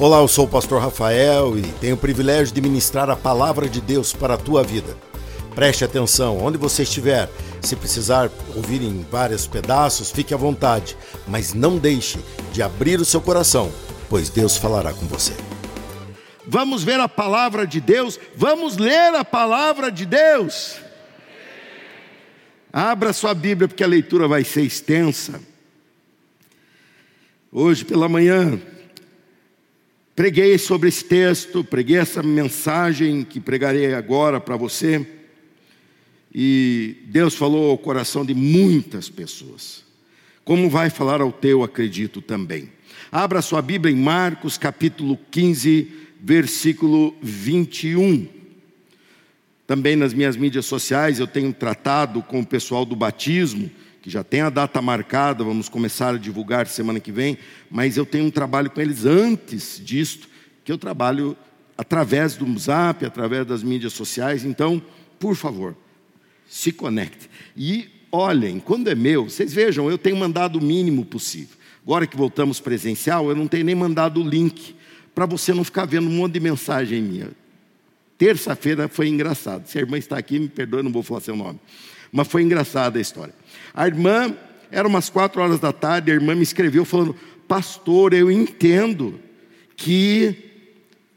Olá, eu sou o pastor Rafael e tenho o privilégio de ministrar a palavra de Deus para a tua vida. Preste atenção, onde você estiver, se precisar ouvir em vários pedaços, fique à vontade, mas não deixe de abrir o seu coração, pois Deus falará com você. Vamos ver a palavra de Deus, vamos ler a palavra de Deus. Abra sua Bíblia, porque a leitura vai ser extensa. Hoje pela manhã, Preguei sobre esse texto, preguei essa mensagem que pregarei agora para você, e Deus falou ao coração de muitas pessoas. Como vai falar ao teu, acredito também. Abra sua Bíblia em Marcos capítulo 15, versículo 21. Também nas minhas mídias sociais eu tenho tratado com o pessoal do batismo que já tem a data marcada, vamos começar a divulgar semana que vem, mas eu tenho um trabalho com eles antes disto, que eu trabalho através do Zap, através das mídias sociais, então, por favor, se conecte. E olhem, quando é meu, vocês vejam, eu tenho mandado o mínimo possível. Agora que voltamos presencial, eu não tenho nem mandado o link, para você não ficar vendo um monte de mensagem minha. Terça-feira foi engraçado. Se a irmã está aqui, me perdoe, não vou falar seu nome. Mas foi engraçada a história. A irmã, era umas quatro horas da tarde, a irmã me escreveu falando: Pastor, eu entendo que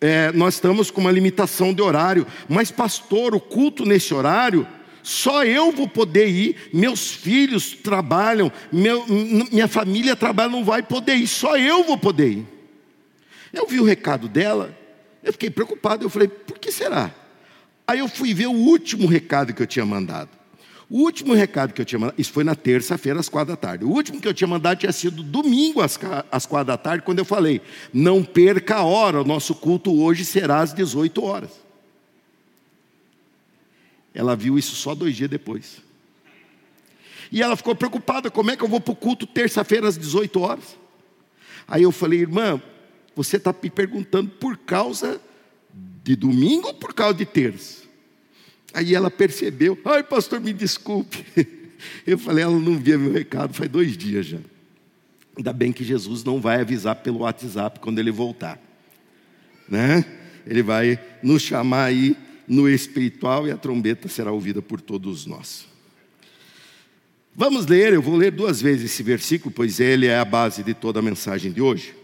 é, nós estamos com uma limitação de horário, mas, pastor, o culto nesse horário, só eu vou poder ir, meus filhos trabalham, meu, minha família trabalha, não vai poder ir, só eu vou poder ir. Eu vi o recado dela, eu fiquei preocupado, eu falei, por que será? Aí eu fui ver o último recado que eu tinha mandado. O último recado que eu tinha mandado, isso foi na terça-feira, às quatro da tarde. O último que eu tinha mandado tinha sido domingo, às, quatro da tarde, quando eu falei: não perca a hora, o nosso culto hoje será às 18 horas. Ela viu isso só dois dias depois. E ela ficou preocupada: como é que eu vou para o culto terça-feira às 18 horas? Aí eu falei: irmã, você está me perguntando por causa de domingo ou por causa de terça? Aí ela percebeu, ai pastor, me desculpe. Eu falei, ela não via meu recado, faz dois dias já. Ainda bem que Jesus não vai avisar pelo WhatsApp quando ele voltar. Né? Ele vai nos chamar aí no espiritual e a trombeta será ouvida por todos nós. Vamos ler, eu vou ler duas vezes esse versículo, pois ele é a base de toda a mensagem de hoje.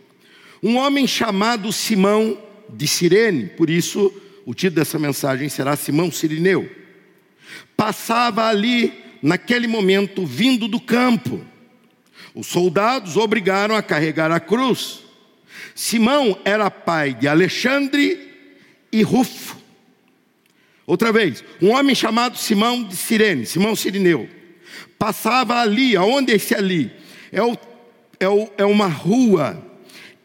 Um homem chamado Simão de Sirene, por isso o título dessa mensagem será Simão Sirineu. Passava ali, naquele momento, vindo do campo. Os soldados obrigaram a carregar a cruz. Simão era pai de Alexandre e Rufo. Outra vez, um homem chamado Simão de Sirene, Simão Sirineu, passava ali, aonde é esse ali? É, o, é, o, é uma rua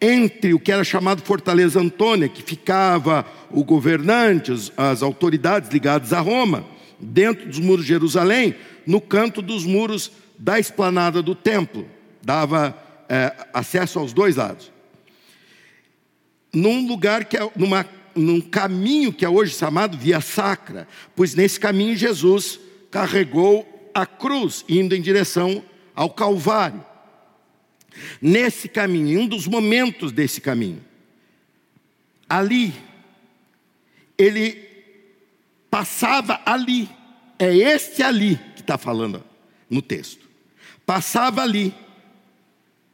entre o que era chamado Fortaleza Antônia, que ficava o governante, as autoridades ligadas a Roma, dentro dos muros de Jerusalém, no canto dos muros da esplanada do templo, dava é, acesso aos dois lados. Num lugar que é, numa, num caminho que é hoje chamado Via Sacra, pois nesse caminho Jesus carregou a cruz, indo em direção ao Calvário. Nesse caminho, um dos momentos desse caminho, ali, ele passava ali, é este ali que está falando no texto, passava ali,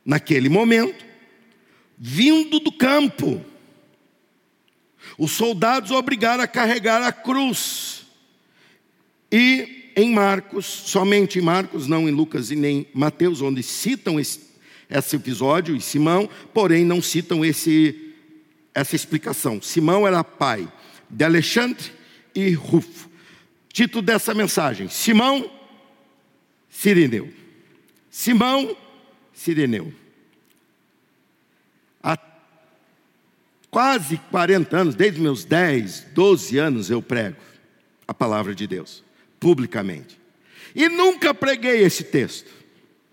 naquele momento, vindo do campo, os soldados obrigaram a carregar a cruz, e em Marcos, somente em Marcos, não em Lucas e nem Mateus, onde citam esse esse episódio e Simão, porém não citam esse, essa explicação. Simão era pai de Alexandre e Rufo. Título dessa mensagem: Simão Sirineu. Simão Sirineu. Há quase 40 anos, desde meus 10, 12 anos, eu prego a palavra de Deus, publicamente. E nunca preguei esse texto.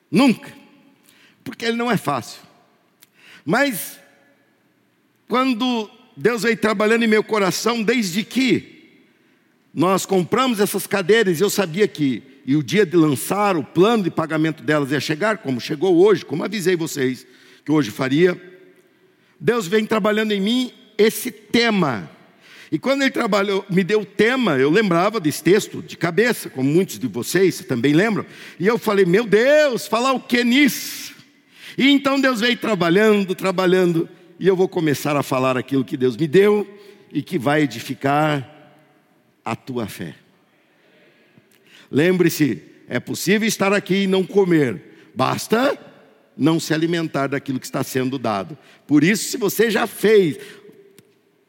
Nunca porque ele não é fácil. Mas, quando Deus veio trabalhando em meu coração, desde que nós compramos essas cadeiras, eu sabia que, e o dia de lançar o plano de pagamento delas ia chegar, como chegou hoje, como avisei vocês que hoje faria. Deus vem trabalhando em mim esse tema. E quando ele trabalhou, me deu o tema, eu lembrava desse texto de cabeça, como muitos de vocês também lembram. E eu falei, meu Deus, falar o que nisso? E então Deus veio trabalhando, trabalhando, e eu vou começar a falar aquilo que Deus me deu e que vai edificar a tua fé. Lembre-se, é possível estar aqui e não comer, basta não se alimentar daquilo que está sendo dado. Por isso, se você já fez,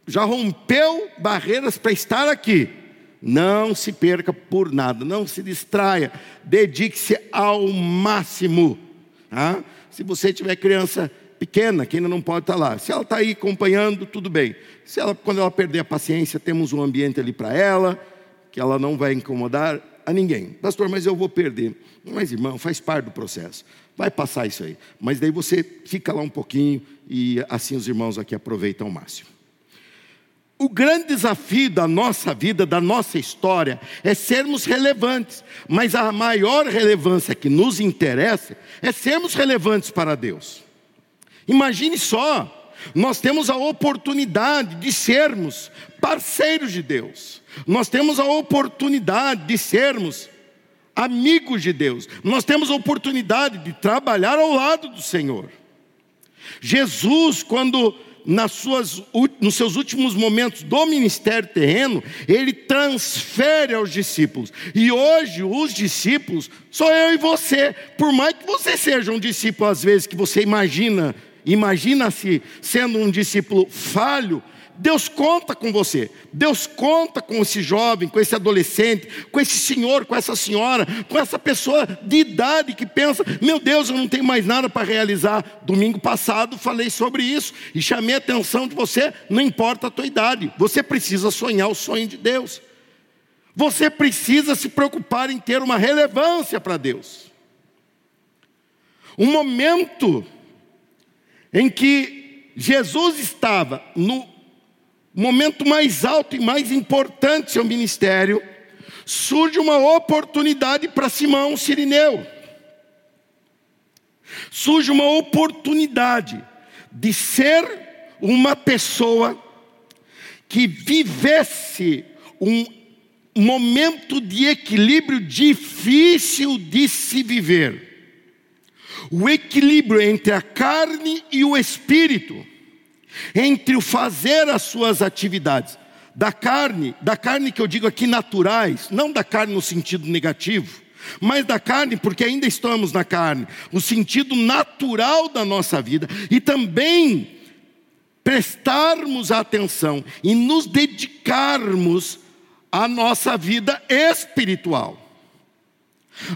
já rompeu barreiras para estar aqui, não se perca por nada, não se distraia, dedique-se ao máximo. Tá? Se você tiver criança pequena, que ainda não pode estar lá, se ela está aí acompanhando, tudo bem. Se ela, quando ela perder a paciência, temos um ambiente ali para ela, que ela não vai incomodar a ninguém. Pastor, mas eu vou perder. Mas, irmão, faz parte do processo. Vai passar isso aí. Mas daí você fica lá um pouquinho e assim os irmãos aqui aproveitam ao máximo. O grande desafio da nossa vida, da nossa história, é sermos relevantes, mas a maior relevância que nos interessa é sermos relevantes para Deus. Imagine só, nós temos a oportunidade de sermos parceiros de Deus, nós temos a oportunidade de sermos amigos de Deus, nós temos a oportunidade de trabalhar ao lado do Senhor. Jesus, quando nas suas, nos seus últimos momentos do ministério terreno, ele transfere aos discípulos. E hoje, os discípulos, sou eu e você. Por mais que você seja um discípulo, às vezes, que você imagina, imagina-se sendo um discípulo falho, Deus conta com você, Deus conta com esse jovem, com esse adolescente, com esse senhor, com essa senhora, com essa pessoa de idade que pensa: meu Deus, eu não tenho mais nada para realizar. Domingo passado falei sobre isso e chamei a atenção de você, não importa a tua idade, você precisa sonhar o sonho de Deus, você precisa se preocupar em ter uma relevância para Deus. Um momento em que Jesus estava no momento mais alto e mais importante seu ministério, surge uma oportunidade para Simão Sirineu. Surge uma oportunidade de ser uma pessoa que vivesse um momento de equilíbrio difícil de se viver. O equilíbrio entre a carne e o espírito entre o fazer as suas atividades da carne, da carne que eu digo aqui naturais, não da carne no sentido negativo, mas da carne, porque ainda estamos na carne, o sentido natural da nossa vida, e também prestarmos atenção e nos dedicarmos à nossa vida espiritual,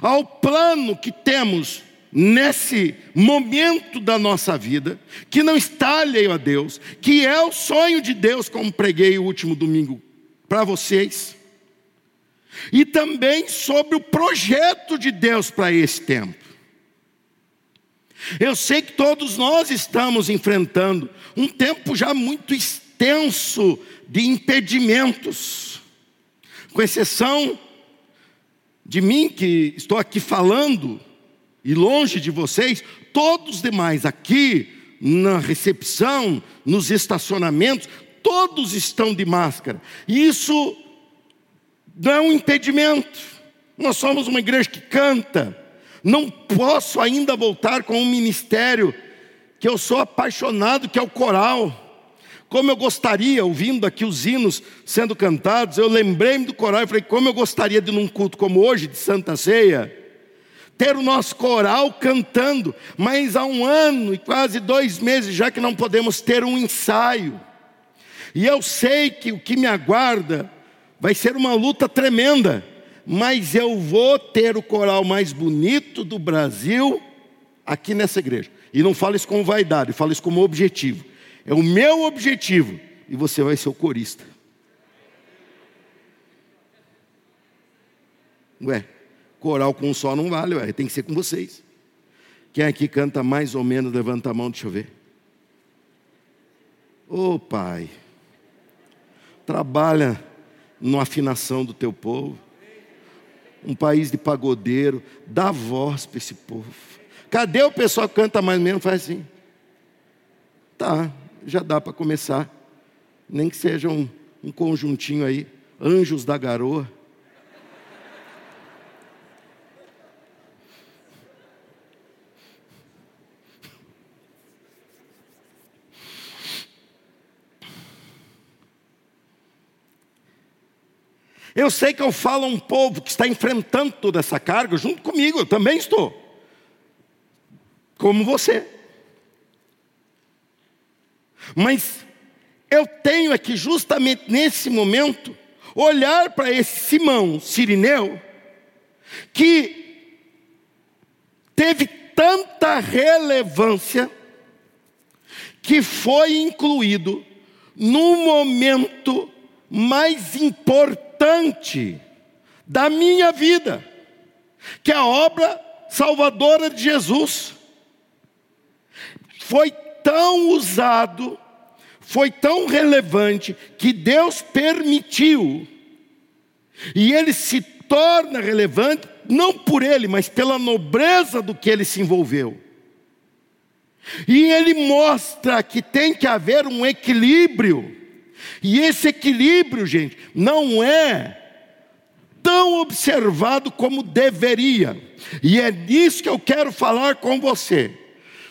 ao plano que temos nesse momento da nossa vida, que não está alheio a Deus, que é o sonho de Deus, como preguei o último domingo para vocês, e também sobre o projeto de Deus para esse tempo. Eu sei que todos nós estamos enfrentando um tempo já muito extenso de impedimentos, com exceção de mim que estou aqui falando, e longe de vocês, todos os demais aqui na recepção, nos estacionamentos, todos estão de máscara. E isso não é um impedimento. Nós somos uma igreja que canta. Não posso ainda voltar com um ministério que eu sou apaixonado, que é o coral. Como eu gostaria, ouvindo aqui os hinos sendo cantados, eu lembrei-me do coral e falei, como eu gostaria de num culto como hoje, de Santa Ceia, ter o nosso coral cantando, mas há um ano e quase dois meses já que não podemos ter um ensaio. E eu sei que o que me aguarda vai ser uma luta tremenda, mas eu vou ter o coral mais bonito do Brasil aqui nessa igreja. E não falo isso como vaidade, falo isso como objetivo. É o meu objetivo e você vai ser o corista. Ué, Coral com um só não vale, ué, tem que ser com vocês. Quem aqui canta mais ou menos, levanta a mão, deixa eu ver. Ô oh, Pai, trabalha na afinação do teu povo. Um país de pagodeiro, dá voz para esse povo. Cadê o pessoal que canta mais ou menos? Faz assim. Tá, já dá para começar. Nem que seja um, um conjuntinho aí, anjos da garoa. Eu sei que eu falo a um povo que está enfrentando toda essa carga junto comigo, eu também estou. Como você. Mas eu tenho aqui, justamente nesse momento, olhar para esse Simão Sirineu, que teve tanta relevância, que foi incluído no momento mais importante da minha vida, que é a obra salvadora de Jesus. Foi tão usado, foi tão relevante, que Deus permitiu, e ele se torna relevante, não por ele, mas pela nobreza do que ele se envolveu. E ele mostra que tem que haver um equilíbrio, e esse equilíbrio, gente, não é tão observado como deveria, e é disso que eu quero falar com você.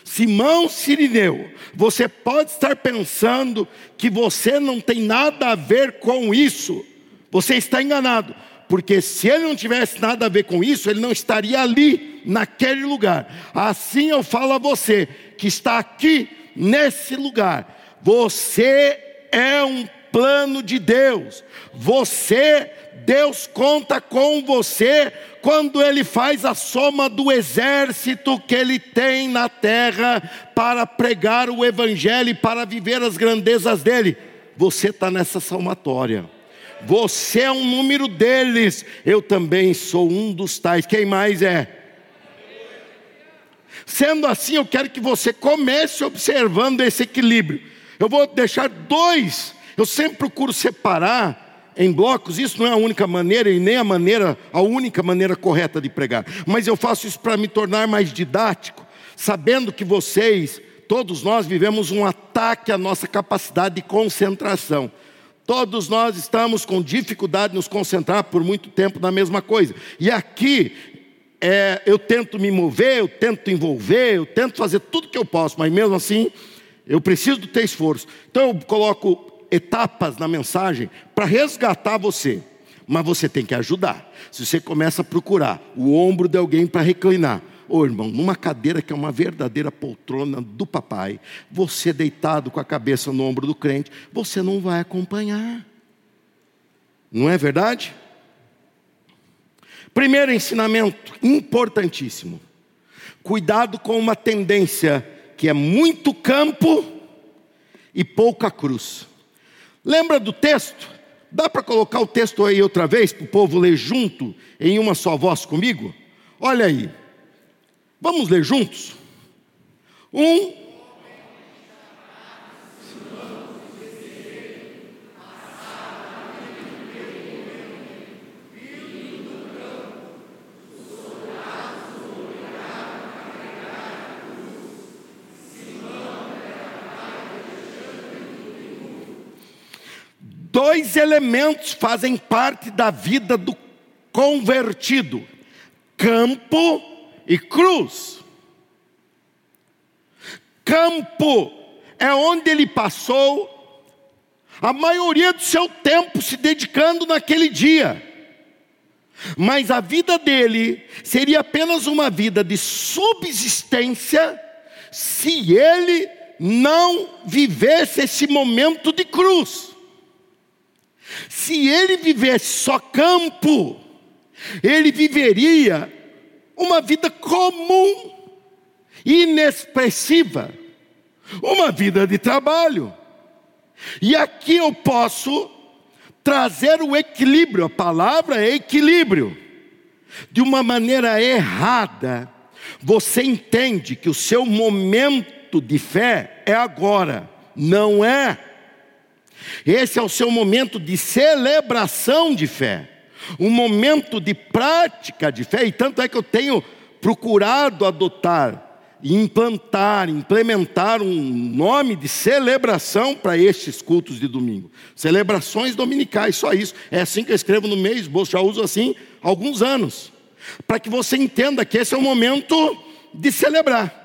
Simão Sirineu, você pode estar pensando que você não tem nada a ver com isso. Você está enganado, porque se ele não tivesse nada a ver com isso, ele não estaria ali, naquele lugar. Assim eu falo a você que está aqui nesse lugar. Você é um plano de Deus. Você, Deus conta com você quando ele faz a soma do exército que ele tem na terra para pregar o evangelho e para viver as grandezas dele. Você está nessa somatória. Você é um número deles. Eu também sou um dos tais. Quem mais é? Sendo assim, eu quero que você comece observando esse equilíbrio. Eu vou deixar dois eu sempre procuro separar em blocos, isso não é a única maneira e nem a maneira, a única maneira correta de pregar. Mas eu faço isso para me tornar mais didático, sabendo que vocês, todos nós vivemos um ataque à nossa capacidade de concentração. Todos nós estamos com dificuldade de nos concentrar por muito tempo na mesma coisa. E aqui é, eu tento me mover, eu tento envolver, eu tento fazer tudo que eu posso, mas mesmo assim eu preciso ter esforço. Então eu coloco etapas na mensagem para resgatar você, mas você tem que ajudar. Se você começa a procurar o ombro de alguém para reclinar, Ô oh, irmão, numa cadeira que é uma verdadeira poltrona do papai, você deitado com a cabeça no ombro do crente, você não vai acompanhar. Não é verdade? Primeiro ensinamento, importantíssimo. Cuidado com uma tendência que é muito campo e pouca cruz. Lembra do texto? Dá para colocar o texto aí outra vez para o povo ler junto, em uma só voz comigo? Olha aí. Vamos ler juntos? Um, dois elementos fazem parte da vida do convertido: campo e cruz. Campo é onde ele passou a maioria do seu tempo se dedicando naquele dia. Mas a vida dele seria apenas uma vida de subsistência se ele não vivesse esse momento de cruz. Se ele vivesse só campo, ele viveria uma vida comum, inexpressiva, uma vida de trabalho. E aqui eu posso trazer o equilíbrio, a palavra é equilíbrio. De uma maneira errada, você entende que o seu momento de fé é agora, não é esse é o seu momento de celebração de fé, um momento de prática de fé, e tanto é que eu tenho procurado adotar implantar, implementar um nome de celebração para estes cultos de domingo. Celebrações dominicais, só isso. É assim que eu escrevo no mês, já uso assim há alguns anos. Para que você entenda que esse é o momento de celebrar.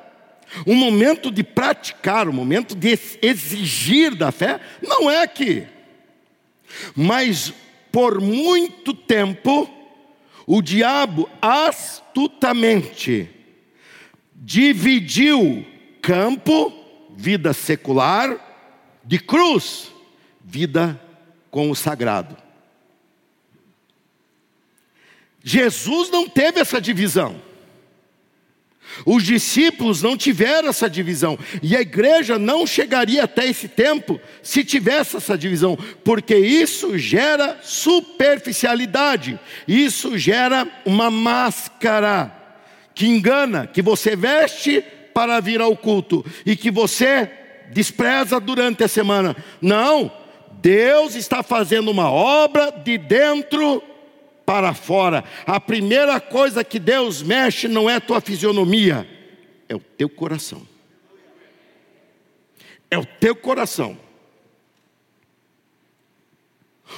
Um momento de praticar, um momento de exigir da fé, não é aqui. Mas por muito tempo, o diabo astutamente dividiu campo, vida secular, de cruz, vida com o sagrado. Jesus não teve essa divisão. Os discípulos não tiveram essa divisão, e a igreja não chegaria até esse tempo se tivesse essa divisão, porque isso gera superficialidade, isso gera uma máscara que engana, que você veste para vir ao culto e que você despreza durante a semana. Não, Deus está fazendo uma obra de dentro para fora. A primeira coisa que Deus mexe não é tua fisionomia, é o teu coração. É o teu coração.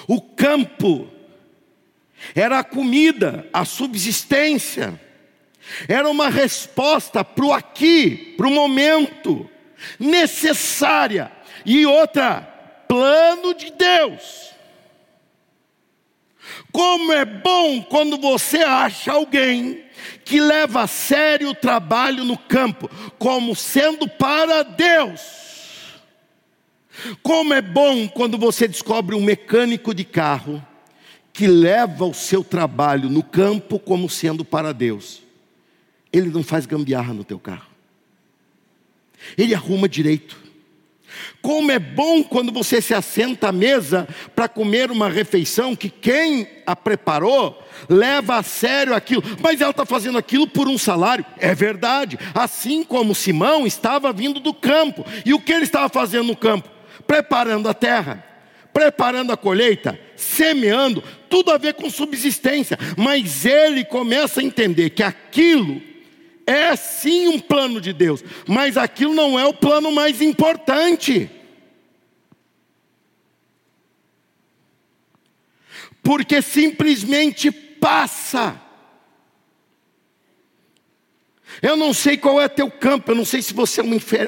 O campo era a comida, a subsistência era uma resposta para o aqui, para o momento, necessária. E outra, plano de Deus. Como é bom quando você acha alguém que leva a sério o trabalho no campo, como sendo para Deus. Como é bom quando você descobre um mecânico de carro que leva o seu trabalho no campo como sendo para Deus. Ele não faz gambiarra no teu carro. Ele arruma direito. Como é bom quando você se assenta à mesa para comer uma refeição que quem a preparou leva a sério aquilo, mas ela está fazendo aquilo por um salário, é verdade. Assim como Simão estava vindo do campo, e o que ele estava fazendo no campo? Preparando a terra, preparando a colheita, semeando, tudo a ver com subsistência, mas ele começa a entender que aquilo é sim um plano de Deus, mas aquilo não é o plano mais importante. Porque simplesmente passa. Eu não sei qual é teu campo, eu não sei se você é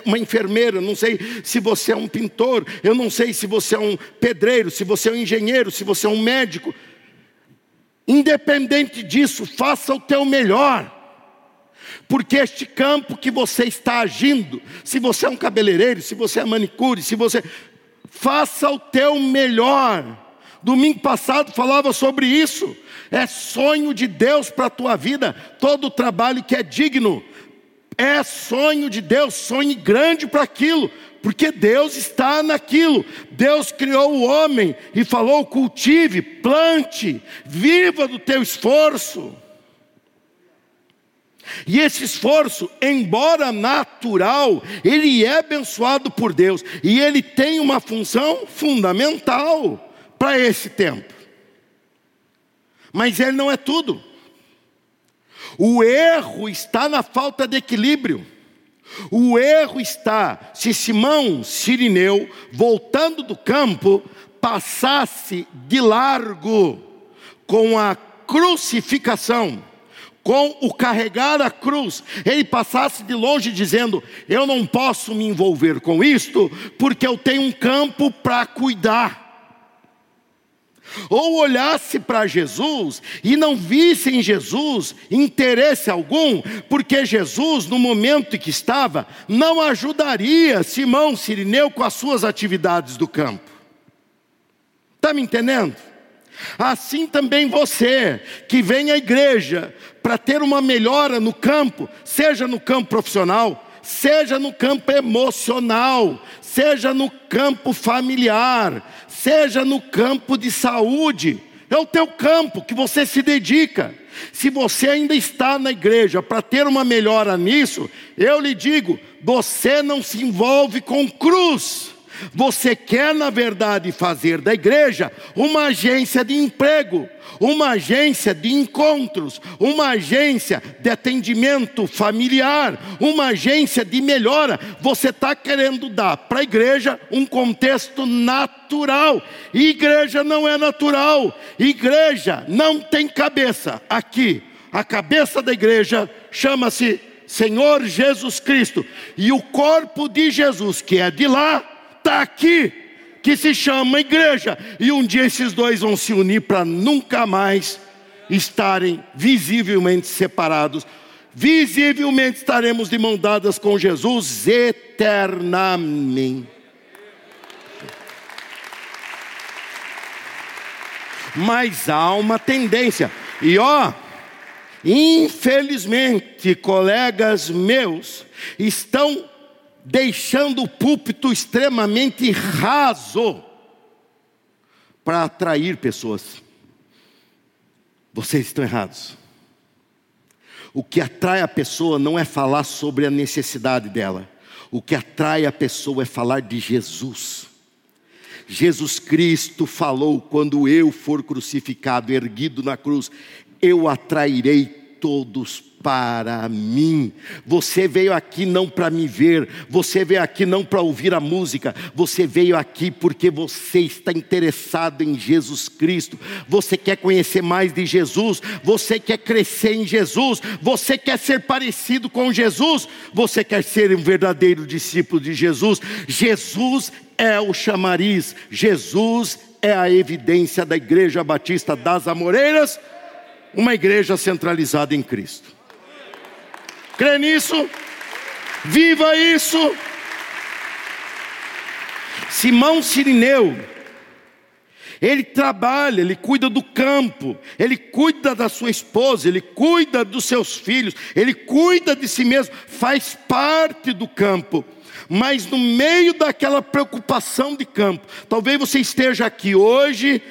uma enfermeira, eu não sei se você é um pintor, eu não sei se você é um pedreiro, se você é um engenheiro, se você é um médico. Independente disso, faça o teu melhor. Porque este campo que você está agindo, se você é um cabeleireiro, se você é manicure, se você. Faça o teu melhor. Domingo passado falava sobre isso. É sonho de Deus para a tua vida, todo trabalho que é digno. É sonho de Deus, sonhe grande para aquilo, porque Deus está naquilo. Deus criou o homem e falou: cultive, plante, viva do teu esforço. E esse esforço, embora natural, ele é abençoado por Deus e ele tem uma função fundamental para esse tempo. Mas ele não é tudo. O erro está na falta de equilíbrio. O erro está se Simão Sirineu, voltando do campo, passasse de largo com a crucificação com o carregar a cruz, ele passasse de longe dizendo: Eu não posso me envolver com isto, porque eu tenho um campo para cuidar. Ou olhasse para Jesus e não visse em Jesus interesse algum, porque Jesus, no momento em que estava, não ajudaria Simão Sirineu com as suas atividades do campo. Está me entendendo? Assim também você, que vem à igreja para ter uma melhora no campo, seja no campo profissional, seja no campo emocional, seja no campo familiar, seja no campo de saúde, é o teu campo que você se dedica. Se você ainda está na igreja para ter uma melhora nisso, eu lhe digo: você não se envolve com cruz Você quer, na verdade, fazer da igreja uma agência de emprego, uma agência de encontros, uma agência de atendimento familiar, uma agência de melhora. Você está querendo dar para a igreja um contexto natural. Igreja não é natural, igreja não tem cabeça. Aqui, a cabeça da igreja chama-se Senhor Jesus Cristo, e o corpo de Jesus, que é de lá, está aqui que se chama igreja. E um dia esses dois vão se unir para nunca mais estarem visivelmente separados. Visivelmente estaremos de mão dadas com Jesus eternamente. Mas há uma tendência, e ó, infelizmente, colegas meus estão deixando o púlpito extremamente raso para atrair pessoas. Vocês estão errados. O que atrai a pessoa não é falar sobre a necessidade dela. O que atrai a pessoa é falar de Jesus. Jesus Cristo falou: quando eu for crucificado, erguido na cruz, eu atrairei todos para mim. Você veio aqui não para me ver, você veio aqui não para ouvir a música, você veio aqui porque você está interessado em Jesus Cristo, você quer conhecer mais de Jesus, você quer crescer em Jesus, você quer ser parecido com Jesus, você quer ser um verdadeiro discípulo de Jesus. Jesus é o chamariz, Jesus é a evidência da Igreja Batista das Amoreiras, uma igreja centralizada em Cristo. Crê nisso? Viva isso! Simão Sirineu, ele trabalha, ele cuida do campo, ele cuida da sua esposa, ele cuida dos seus filhos, ele cuida de si mesmo, faz parte do campo. Mas no meio daquela preocupação de campo, talvez você esteja aqui hoje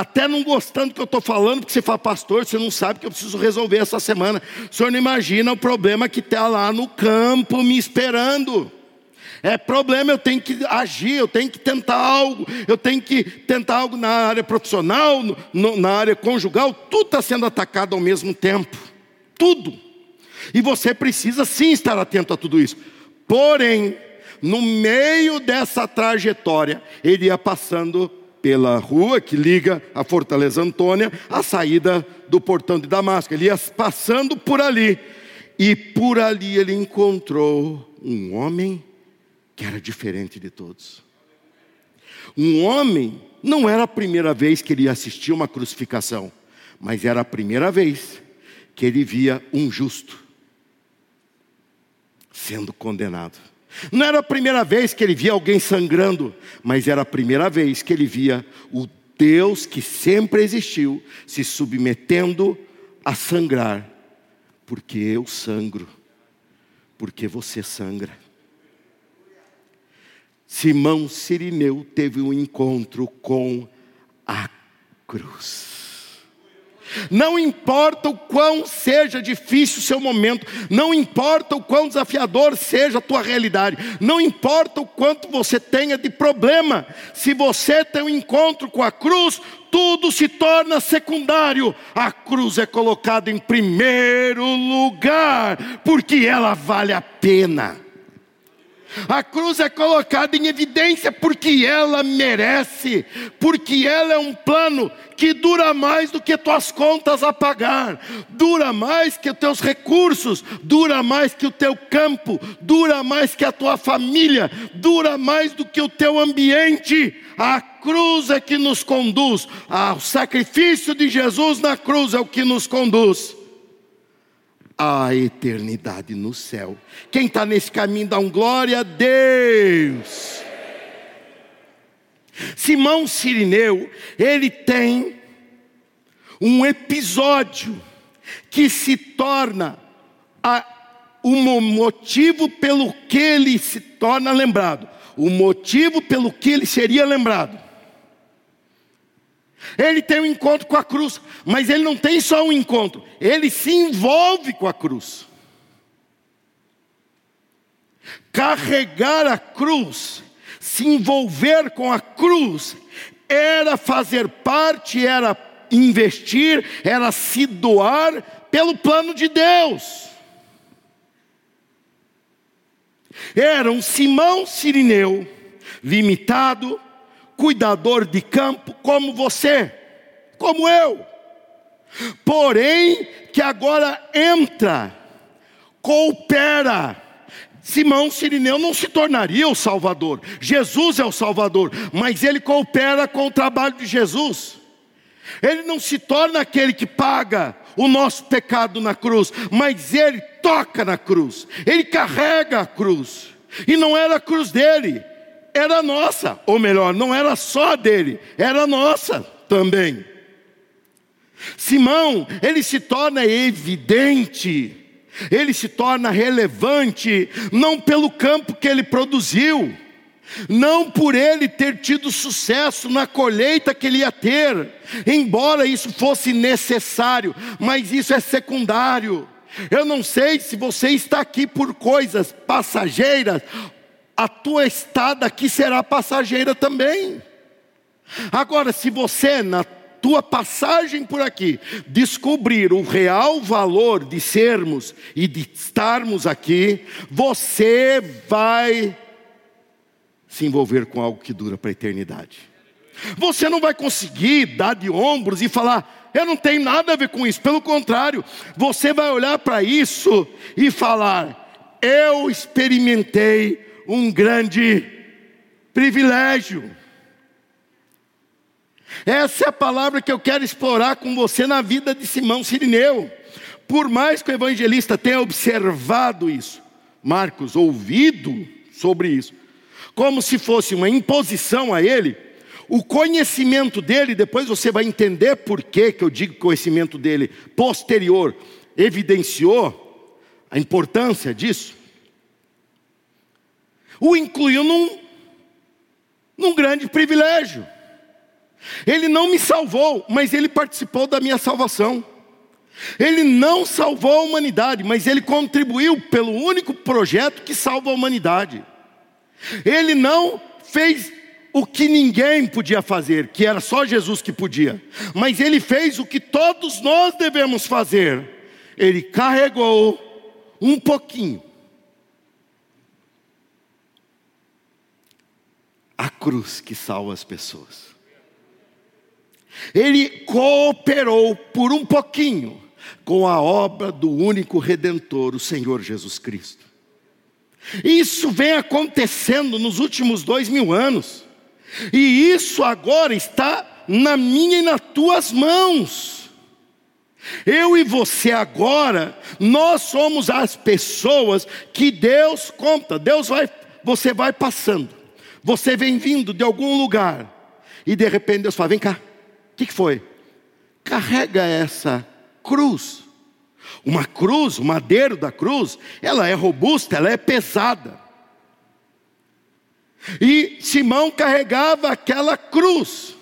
até não gostando do que eu estou falando, porque você fala, pastor, você não sabe que eu preciso resolver essa semana. O senhor não imagina o problema que está lá no campo me esperando. É problema, eu tenho que agir, eu tenho que tentar algo, eu tenho que tentar algo na área profissional, no, na área conjugal, tudo está sendo atacado ao mesmo tempo. Tudo. E você precisa sim estar atento a tudo isso. Porém, no meio dessa trajetória, ele ia passando pela rua que liga a Fortaleza Antônia à saída do portão de Damasco. Ele ia passando por ali e por ali ele encontrou um homem que era diferente de todos. Um homem, não era a primeira vez que ele ia assistir uma crucificação, mas era a primeira vez que ele via um justo sendo condenado. Não era a primeira vez que ele via alguém sangrando, mas era a primeira vez que ele via o Deus que sempre existiu se submetendo a sangrar, porque eu sangro, porque você sangra. Simão Sirineu teve um encontro com a cruz. Não importa o quão seja difícil o seu momento, não importa o quão desafiador seja a tua realidade, não importa o quanto você tenha de problema, se você tem um encontro com a cruz, tudo se torna secundário. A cruz é colocada em primeiro lugar, porque ela vale a pena. A cruz é colocada em evidência porque ela merece, porque ela é um plano que dura mais do que tuas contas a pagar, dura mais que os teus recursos, dura mais que o teu campo, dura mais que a tua família, dura mais do que o teu ambiente. A cruz é que nos conduz, o sacrifício de Jesus na cruz é o que nos conduz a eternidade no céu. Quem está nesse caminho dá um glória a Deus. Simão Sirineu, ele tem um episódio que se torna a, um motivo pelo que ele se torna lembrado, o motivo pelo que ele seria lembrado. Ele tem um encontro com a cruz, mas ele não tem só um encontro, ele se envolve com a cruz. Carregar a cruz Se envolver com a cruz era fazer parte, era investir, era se doar pelo plano de Deus. Era um Simão Sirineu, limitado, cuidador de campo, como você, como eu. Porém, que agora entra, coopera. Simão Sirineu não se tornaria o Salvador, Jesus é o Salvador, mas ele coopera com o trabalho de Jesus. Ele não se torna aquele que paga o nosso pecado na cruz, mas ele toca na cruz, ele carrega a cruz, e não era a cruz dele, era nossa, ou melhor, não era só dele, era nossa também. Simão, ele se torna evidente, ele se torna relevante, não pelo campo que ele produziu, não por ele ter tido sucesso na colheita que ele ia ter, embora isso fosse necessário, mas isso é secundário. Eu não sei se você está aqui por coisas passageiras a tua estada aqui será passageira também. Agora, se você, na tua passagem por aqui, descobrir o real valor de sermos e de estarmos aqui, você vai se envolver com algo que dura para a eternidade. Você não vai conseguir dar de ombros e falar, eu não tenho nada a ver com isso. Pelo contrário, você vai olhar para isso e falar, eu experimentei um grande privilégio. Essa é a palavra que eu quero explorar com você na vida de Simão Sirineu. Por mais que o evangelista tenha observado isso, Marcos ouvido sobre isso, como se fosse uma imposição a ele, o conhecimento dele, depois você vai entender por que, que eu digo conhecimento dele posterior, evidenciou a importância disso o incluiu num, num grande privilégio. Ele não me salvou, mas ele participou da minha salvação. Ele não salvou a humanidade, mas ele contribuiu pelo único projeto que salva a humanidade. Ele não fez o que ninguém podia fazer, que era só Jesus que podia, mas ele fez o que todos nós devemos fazer. Ele carregou um pouquinho a cruz que salva as pessoas. Ele cooperou por um pouquinho com a obra do único redentor, o Senhor Jesus Cristo. Isso vem acontecendo nos últimos dois mil anos, e isso agora está na minha e nas tuas mãos. Eu e você agora, nós somos as pessoas que Deus conta. Deus vai, você vai passando. Você vem vindo de algum lugar e de repente Deus fala: vem cá, o que, que foi? Carrega essa cruz. Uma cruz, o madeiro da cruz, ela é robusta, ela é pesada. E Simão carregava aquela cruz.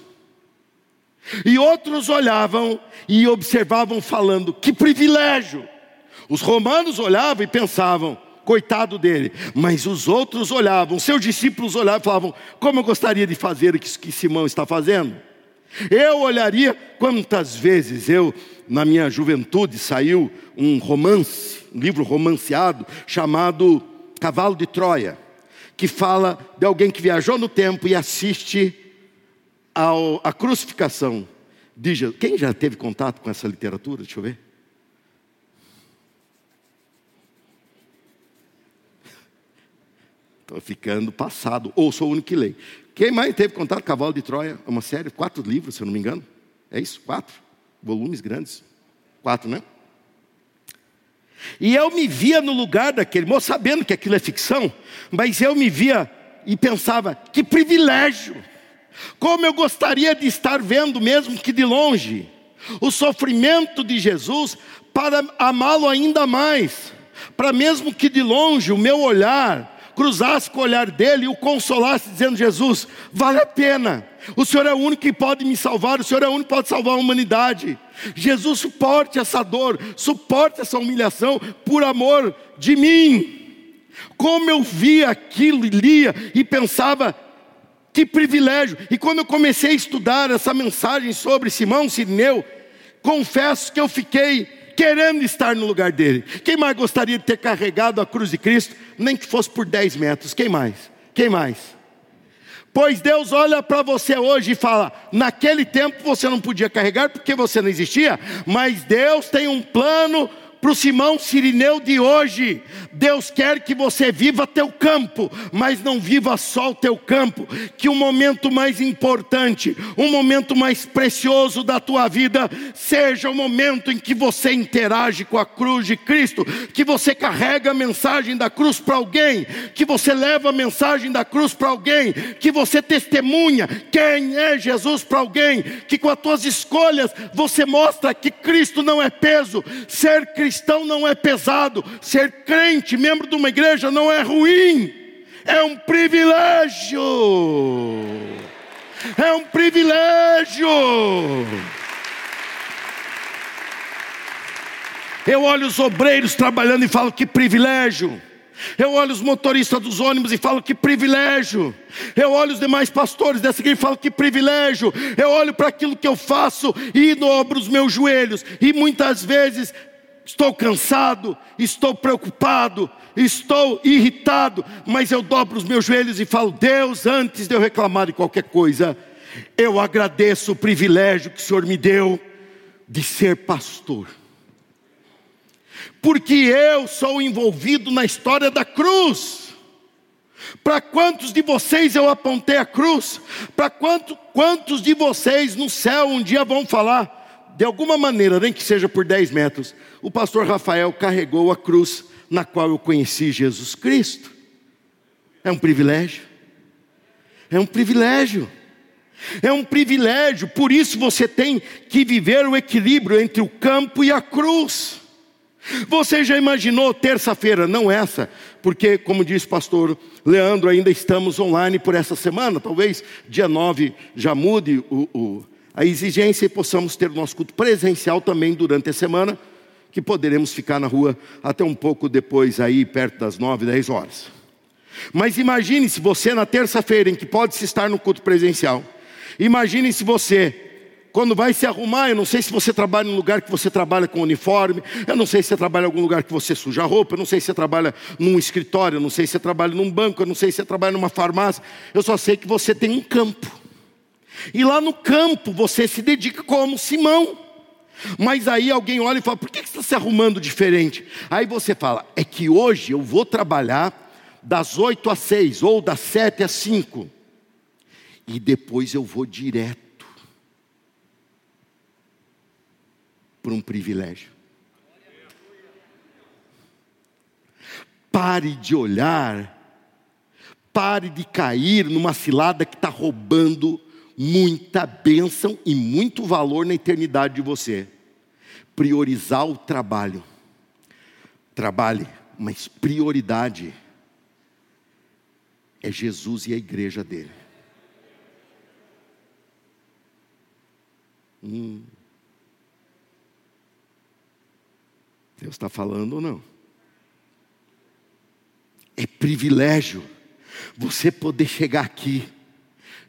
E outros olhavam e observavam, falando: que privilégio! Os romanos olhavam e pensavam: coitado dele. Mas os outros olhavam, seus discípulos olhavam e falavam: Como eu gostaria de fazer o que Simão está fazendo? Eu olharia quantas vezes eu, na minha juventude, saiu um romance, um livro romanceado chamado Cavalo de Troia, que fala de alguém que viajou no tempo e assiste ao, a crucificação de Jesus. Quem já teve contato com essa literatura? Deixa eu ver. Estou ficando passado, ou sou o único que leio. Quem mais teve contato? Cavalo de Troia, é uma série, quatro livros, se eu não me engano. É isso? Quatro? Volumes grandes. Quatro, né? E eu me via no lugar daquele moço, sabendo que aquilo é ficção, mas eu me via e pensava: que privilégio! Como eu gostaria de estar vendo, mesmo que de longe, o sofrimento de Jesus para amá-lo ainda mais, para mesmo que de longe o meu olhar cruzasse com o olhar dele e o consolasse, dizendo: Jesus, vale a pena. O Senhor é o único que pode me salvar, o Senhor é o único que pode salvar a humanidade. Jesus, suporte essa dor, suporte essa humilhação por amor de mim. Como eu via aquilo e lia e pensava, Que privilégio! E quando eu comecei a estudar essa mensagem sobre Simão Sirineu, confesso que eu fiquei querendo estar no lugar dele. Quem mais gostaria de ter carregado a cruz de Cristo, nem que fosse por 10 metros? Quem mais? Quem mais? Pois Deus olha para você hoje e fala: naquele tempo você não podia carregar porque você não existia, mas Deus tem um plano para o Simão Sirineu de hoje. Deus quer que você viva teu campo, mas não viva só o teu campo. Que o momento mais importante, o momento mais precioso da tua vida, seja o momento em que você interage com a cruz de Cristo, que você carrega a mensagem da cruz para alguém, que você leva a mensagem da cruz para alguém, que você testemunha quem é Jesus para alguém, que com as tuas escolhas você mostra que Cristo não é peso, ser cristão cristão não é pesado, ser crente, membro de uma igreja, não é ruim, é um privilégio. É um privilégio. Eu olho os obreiros trabalhando e falo que privilégio. Eu olho os motoristas dos ônibus e falo que privilégio. Eu olho os demais pastores dessa igreja e falo que privilégio. Eu olho para aquilo que eu faço e dobro os meus joelhos. E muitas vezes estou cansado, estou preocupado, estou irritado, mas eu dobro os meus joelhos e falo: Deus, antes de eu reclamar de qualquer coisa, eu agradeço o privilégio que o Senhor me deu de ser pastor. Porque eu sou envolvido na história da cruz. Para quantos de vocês eu apontei a cruz? Para quantos, quantos de vocês no céu um dia vão falar? De alguma maneira, nem que seja por 10 metros, o pastor Rafael carregou a cruz na qual eu conheci Jesus Cristo. É um privilégio. É um privilégio. É um privilégio, por isso você tem que viver o equilíbrio entre o campo e a cruz. Você já imaginou terça-feira, não essa, porque, como o pastor Leandro, ainda estamos online por essa semana, talvez dia 9 já mude o, o a exigência e possamos ter o nosso culto presencial também durante a semana, que poderemos ficar na rua até um pouco depois, aí perto das nove, dez horas. Mas imagine se você na terça-feira, em que pode se estar no culto presencial, imagine se você, quando vai se arrumar, eu não sei se você trabalha em um lugar que você trabalha com uniforme, eu não sei se você trabalha em algum lugar que você suja roupa, eu não sei se você trabalha num escritório, eu não sei se você trabalha num banco, eu não sei se você trabalha numa farmácia, eu só sei que você tem um campo. E lá no campo você se dedica como Simão. Mas aí alguém olha e fala: por que você está se arrumando diferente? Aí você fala: é que hoje eu vou trabalhar das oito às seis, ou das sete às cinco, e depois eu vou direto para um privilégio. Pare de olhar, pare de cair numa cilada que está roubando muita bênção e muito valor na eternidade de você. Priorizar o trabalho. Trabalhe, mas prioridade é Jesus e a igreja dele. Hum. Deus está falando ou não? É privilégio você poder chegar aqui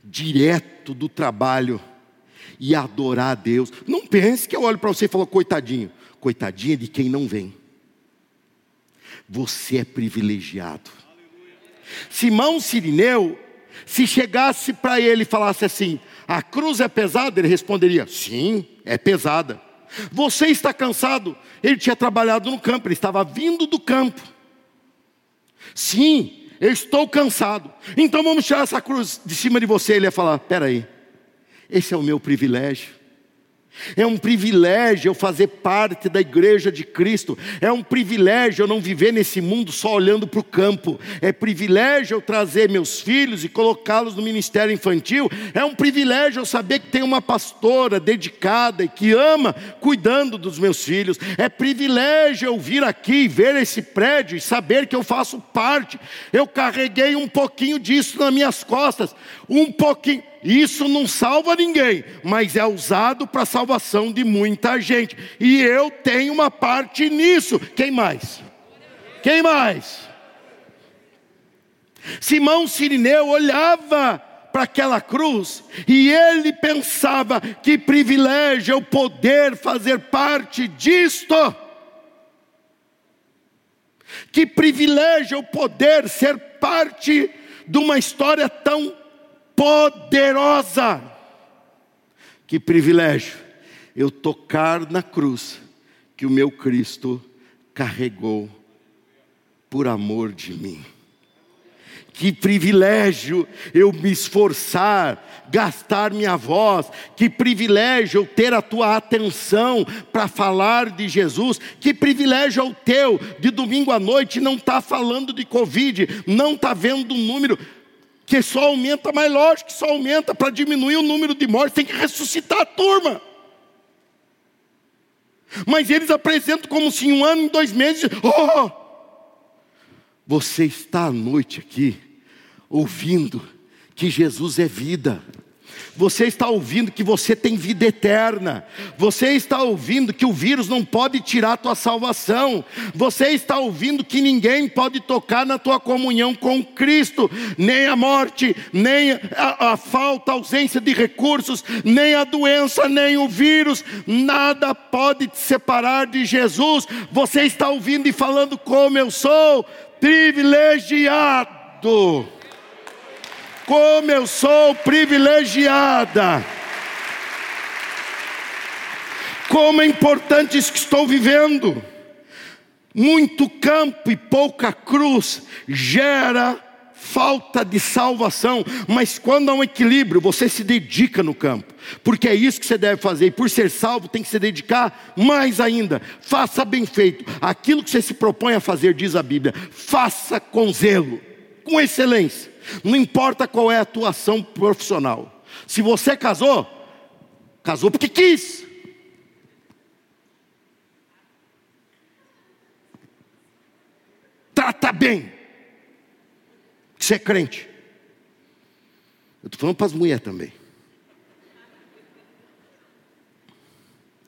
direto do trabalho e adorar a Deus. Não pense que eu olho para você e falo, coitadinho. Coitadinha de quem não vem. Você é privilegiado. Simão Sirineu, se chegasse para ele e falasse assim: a cruz é pesada, ele responderia: sim, é pesada. Você está cansado? Ele tinha trabalhado no campo, ele estava vindo do campo. Sim, eu estou cansado. Então vamos tirar essa cruz de cima de você. Ele ia falar: peraí, esse é o meu privilégio. É um privilégio eu fazer parte da igreja de Cristo. É um privilégio eu não viver nesse mundo só olhando para o campo. É privilégio eu trazer meus filhos e colocá-los no ministério infantil. É um privilégio eu saber que tem uma pastora dedicada e que ama cuidando dos meus filhos. É privilégio eu vir aqui ver esse prédio e saber que eu faço parte. Eu carreguei um pouquinho disso nas minhas costas. Um pouquinho isso não salva ninguém, mas é usado para a salvação de muita gente. E eu tenho uma parte nisso. Quem mais? Quem mais? Simão Sirineu olhava para aquela cruz e ele pensava que privilégio eu poder fazer parte disto. Que privilégio eu poder ser parte de uma história tão poderosa. Que privilégio eu tocar na cruz que o meu Cristo carregou por amor de mim. Que privilégio eu me esforçar, gastar minha voz, que privilégio eu ter a tua atenção para falar de Jesus, que privilégio é o teu de domingo à noite não estar tá falando de Covid, não estar tá vendo um número que só aumenta, mas lógico que só aumenta para diminuir o número de mortes, tem que ressuscitar a turma. Mas eles apresentam como se em um ano, em dois meses, oh, você está à noite aqui, ouvindo que Jesus é vida. Você está ouvindo que você tem vida eterna. Você está ouvindo que o vírus não pode tirar a tua salvação. Você está ouvindo que ninguém pode tocar na tua comunhão com Cristo, nem a morte, nem a, a falta, a ausência de recursos, nem a doença, nem o vírus, nada pode te separar de Jesus. Você está ouvindo e falando como eu sou privilegiado. Como eu sou privilegiada. Como é importante isso que estou vivendo. Muito campo e pouca cruz gera falta de salvação, mas quando há um equilíbrio, você se dedica no campo, porque é isso que você deve fazer, e por ser salvo, tem que se dedicar mais ainda. Faça bem feito, aquilo que você se propõe a fazer, diz a Bíblia, faça com zelo, com excelência. Não importa qual é a atuação profissional. Se você casou, casou porque quis. Trata bem. Você é crente. Eu estou falando para as mulheres também.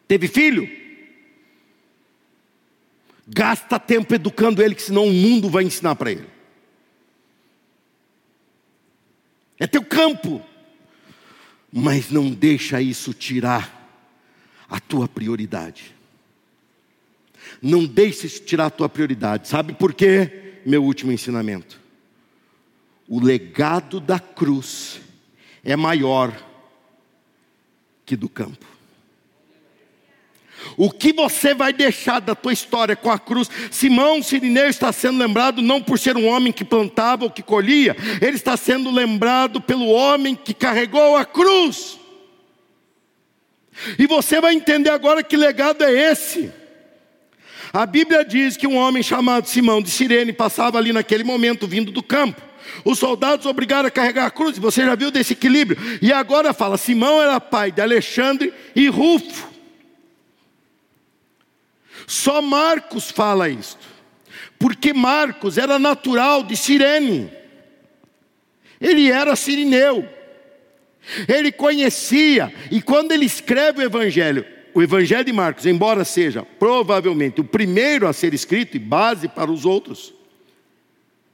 Teve filho? Gasta tempo educando ele, que senão o mundo vai ensinar para ele. É teu campo, mas não deixa isso tirar a tua prioridade. Não deixe isso tirar a tua prioridade. Sabe por quê? Meu último ensinamento. O legado da cruz é maior que do campo. O que você vai deixar da tua história com a cruz? Simão Sirineu está sendo lembrado não por ser um homem que plantava ou que colhia, ele está sendo lembrado pelo homem que carregou a cruz. E você vai entender agora que legado é esse. A Bíblia diz que um homem chamado Simão de Sirene passava ali naquele momento vindo do campo. Os soldados obrigaram a carregar a cruz, você já viu desse equilíbrio. E agora fala: Simão era pai de Alexandre e Rufo. Só Marcos fala isto, porque Marcos era natural de Cirene, ele era sirineu, ele conhecia, e quando ele escreve o Evangelho, o Evangelho de Marcos, embora seja provavelmente o primeiro a ser escrito e base para os outros,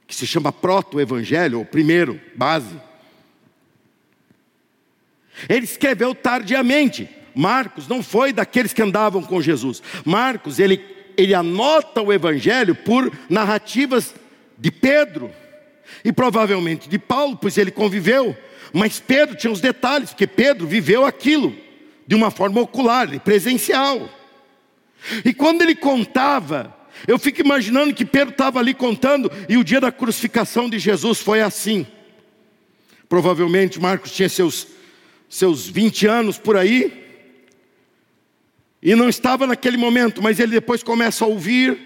que se chama proto-evangelho, ou primeiro, base. Ele escreveu tardiamente, Marcos não foi daqueles que andavam com Jesus. Marcos, ele, ele anota o evangelho por narrativas de Pedro e provavelmente de Paulo, pois ele conviveu. Mas Pedro tinha os detalhes, porque Pedro viveu aquilo de uma forma ocular, presencial. E quando ele contava, eu fico imaginando que Pedro estava ali contando, e o dia da crucificação de Jesus foi assim. Provavelmente Marcos tinha seus, seus 20 anos por aí, e não estava naquele momento, mas ele depois começa a ouvir.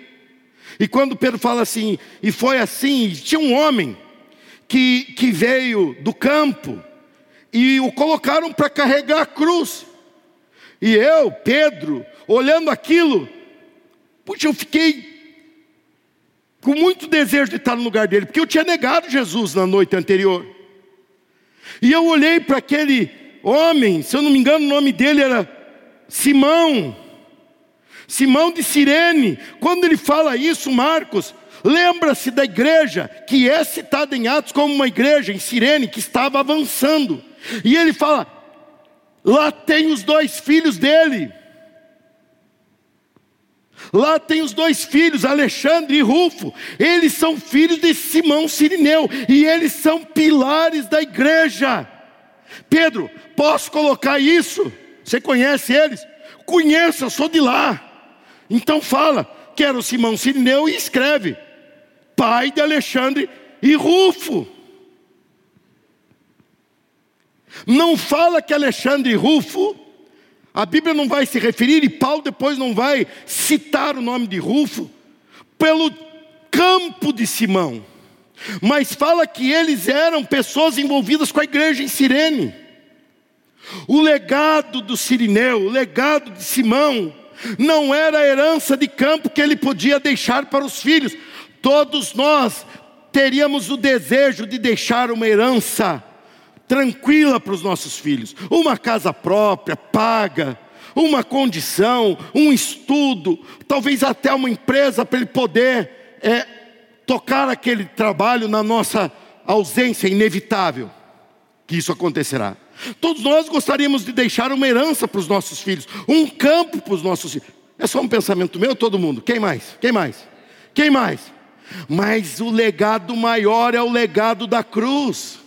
E quando Pedro fala assim, e foi assim, tinha um homem que, que veio do campo e o colocaram para carregar a cruz. E eu, Pedro, olhando aquilo, puxa, eu fiquei com muito desejo de estar no lugar dele, porque eu tinha negado Jesus na noite anterior. E eu olhei para aquele homem, se eu não me engano, o nome dele era Simão, Simão de Sirene, quando ele fala isso, Marcos, lembra-se da igreja que é citada em Atos como uma igreja em Sirene que estava avançando. E ele fala: lá tem os dois filhos dele. Lá tem os dois filhos, Alexandre e Rufo. Eles são filhos de Simão Sirineu e eles são pilares da igreja. Pedro, posso colocar isso? Você conhece eles? Conheço, eu sou de lá. Então fala, quero Simão Sirineu e escreve: pai de Alexandre e Rufo. Não fala que Alexandre e Rufo a Bíblia não vai se referir, e Paulo depois não vai citar o nome de Rufo, pelo campo de Simão, mas fala que eles eram pessoas envolvidas com a igreja em Cirene. O legado do Sirineu, o legado de Simão, não era a herança de campo que ele podia deixar para os filhos. Todos nós teríamos o desejo de deixar uma herança tranquila para os nossos filhos, uma casa própria, paga, uma condição, um estudo, talvez até uma empresa para ele poder é, tocar aquele trabalho na nossa ausência inevitável, que isso acontecerá. Todos nós gostaríamos de deixar uma herança para os nossos filhos, um campo para os nossos filhos. É só um pensamento meu, todo mundo. Quem mais? Quem mais? Quem mais? Mas o legado maior é o legado da cruz.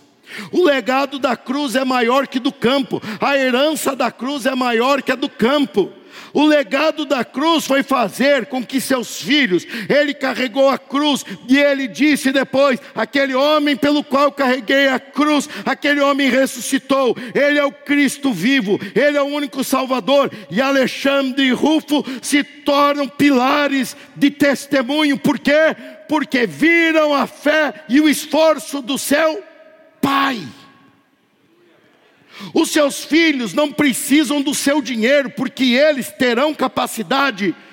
O legado da cruz é maior que do campo, a herança da cruz é maior que a do campo. O legado da cruz foi fazer com que seus filhos, ele carregou a cruz e ele disse depois: aquele homem pelo qual carreguei a cruz, aquele homem ressuscitou, ele é o Cristo vivo, ele é o único Salvador. E Alexandre e Rufo se tornam pilares de testemunho, por quê? Porque viram a fé e o esforço do céu pai. Os seus filhos não precisam do seu dinheiro, porque eles terão capacidade de